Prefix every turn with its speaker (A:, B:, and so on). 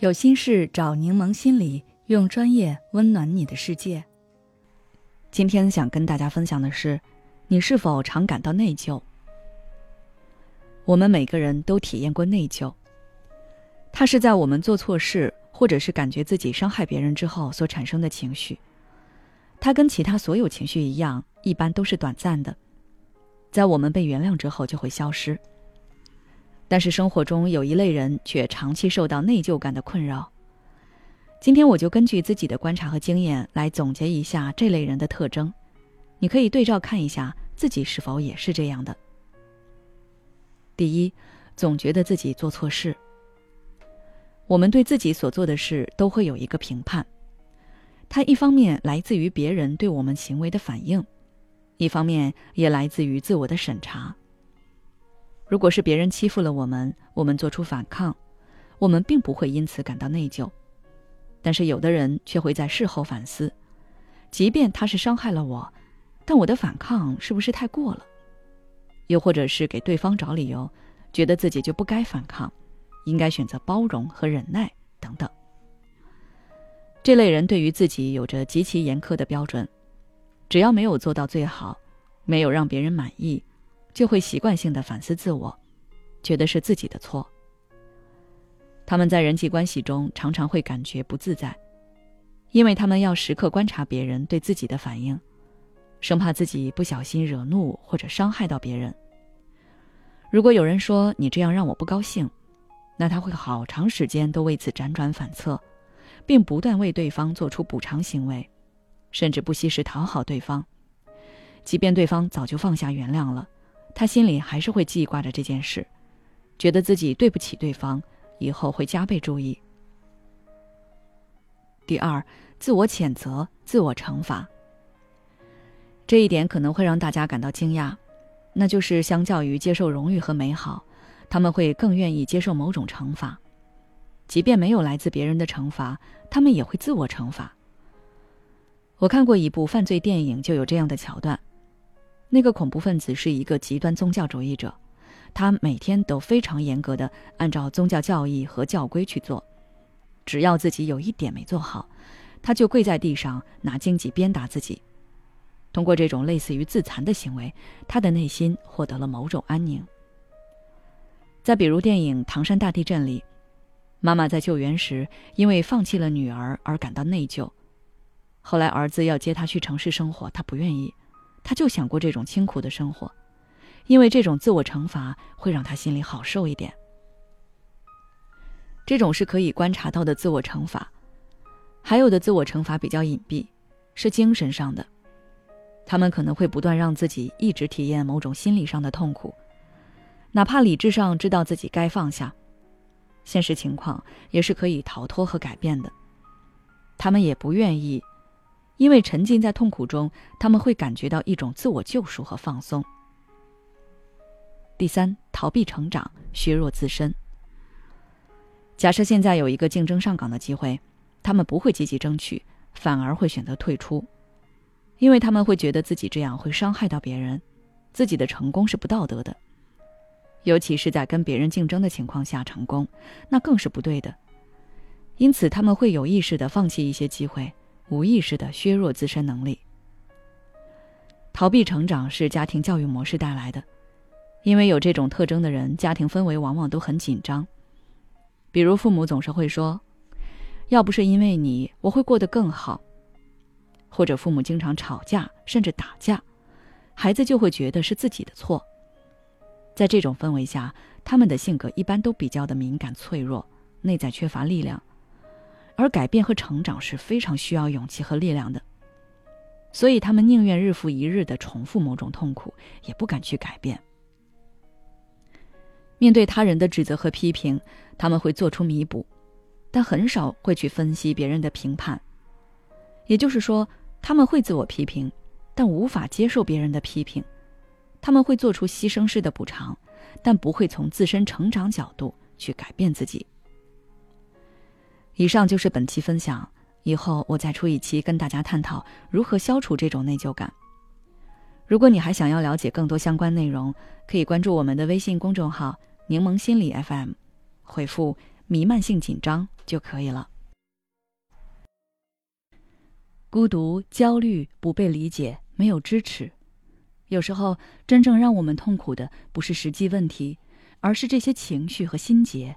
A: 有心事找柠檬心理，用专业温暖你的世界。今天想跟大家分享的是，你是否常感到内疚？我们每个人都体验过内疚，它是在我们做错事，或者是感觉自己伤害别人之后所产生的情绪。它跟其他所有情绪一样，一般都是短暂的，在我们被原谅之后就会消失。但是生活中有一类人却长期受到内疚感的困扰。今天我就根据自己的观察和经验来总结一下这类人的特征，你可以对照看一下自己是否也是这样的。第一，总觉得自己做错事。我们对自己所做的事都会有一个评判，它一方面来自于别人对我们行为的反应，一方面也来自于自我的审查。如果是别人欺负了我们，我们做出反抗，我们并不会因此感到内疚。但是有的人却会在事后反思，即便他是伤害了我，但我的反抗是不是太过了？又或者是给对方找理由，觉得自己就不该反抗，应该选择包容和忍耐等等。这类人对于自己有着极其严苛的标准，只要没有做到最好，没有让别人满意。就会习惯性的反思自我，觉得是自己的错。他们在人际关系中常常会感觉不自在，因为他们要时刻观察别人对自己的反应，生怕自己不小心惹怒或者伤害到别人。如果有人说你这样让我不高兴，那他会好长时间都为此辗转反侧，并不断为对方做出补偿行为，甚至不惜时讨好对方，即便对方早就放下原谅了。他心里还是会记挂着这件事，觉得自己对不起对方，以后会加倍注意。第二，自我谴责、自我惩罚，这一点可能会让大家感到惊讶，那就是相较于接受荣誉和美好，他们会更愿意接受某种惩罚，即便没有来自别人的惩罚，他们也会自我惩罚。我看过一部犯罪电影，就有这样的桥段。那个恐怖分子是一个极端宗教主义者，他每天都非常严格的按照宗教教义和教规去做，只要自己有一点没做好，他就跪在地上拿荆棘鞭打自己。通过这种类似于自残的行为，他的内心获得了某种安宁。再比如电影《唐山大地震》里，妈妈在救援时因为放弃了女儿而感到内疚，后来儿子要接她去城市生活，她不愿意。他就想过这种清苦的生活，因为这种自我惩罚会让他心里好受一点。这种是可以观察到的自我惩罚，还有的自我惩罚比较隐蔽，是精神上的。他们可能会不断让自己一直体验某种心理上的痛苦，哪怕理智上知道自己该放下，现实情况也是可以逃脱和改变的。他们也不愿意。因为沉浸在痛苦中，他们会感觉到一种自我救赎和放松。第三，逃避成长，削弱自身。假设现在有一个竞争上岗的机会，他们不会积极争取，反而会选择退出，因为他们会觉得自己这样会伤害到别人，自己的成功是不道德的，尤其是在跟别人竞争的情况下成功，那更是不对的。因此，他们会有意识的放弃一些机会。无意识的削弱自身能力，逃避成长是家庭教育模式带来的。因为有这种特征的人，家庭氛围往往都很紧张。比如父母总是会说：“要不是因为你，我会过得更好。”或者父母经常吵架，甚至打架，孩子就会觉得是自己的错。在这种氛围下，他们的性格一般都比较的敏感脆弱，内在缺乏力量。而改变和成长是非常需要勇气和力量的，所以他们宁愿日复一日的重复某种痛苦，也不敢去改变。面对他人的指责和批评，他们会做出弥补，但很少会去分析别人的评判。也就是说，他们会自我批评，但无法接受别人的批评。他们会做出牺牲式的补偿，但不会从自身成长角度去改变自己。以上就是本期分享，以后我再出一期跟大家探讨如何消除这种内疚感。如果你还想要了解更多相关内容，可以关注我们的微信公众号“柠檬心理 FM”，回复“弥漫性紧张”就可以了。孤独、焦虑、不被理解、没有支持，有时候真正让我们痛苦的不是实际问题，而是这些情绪和心结。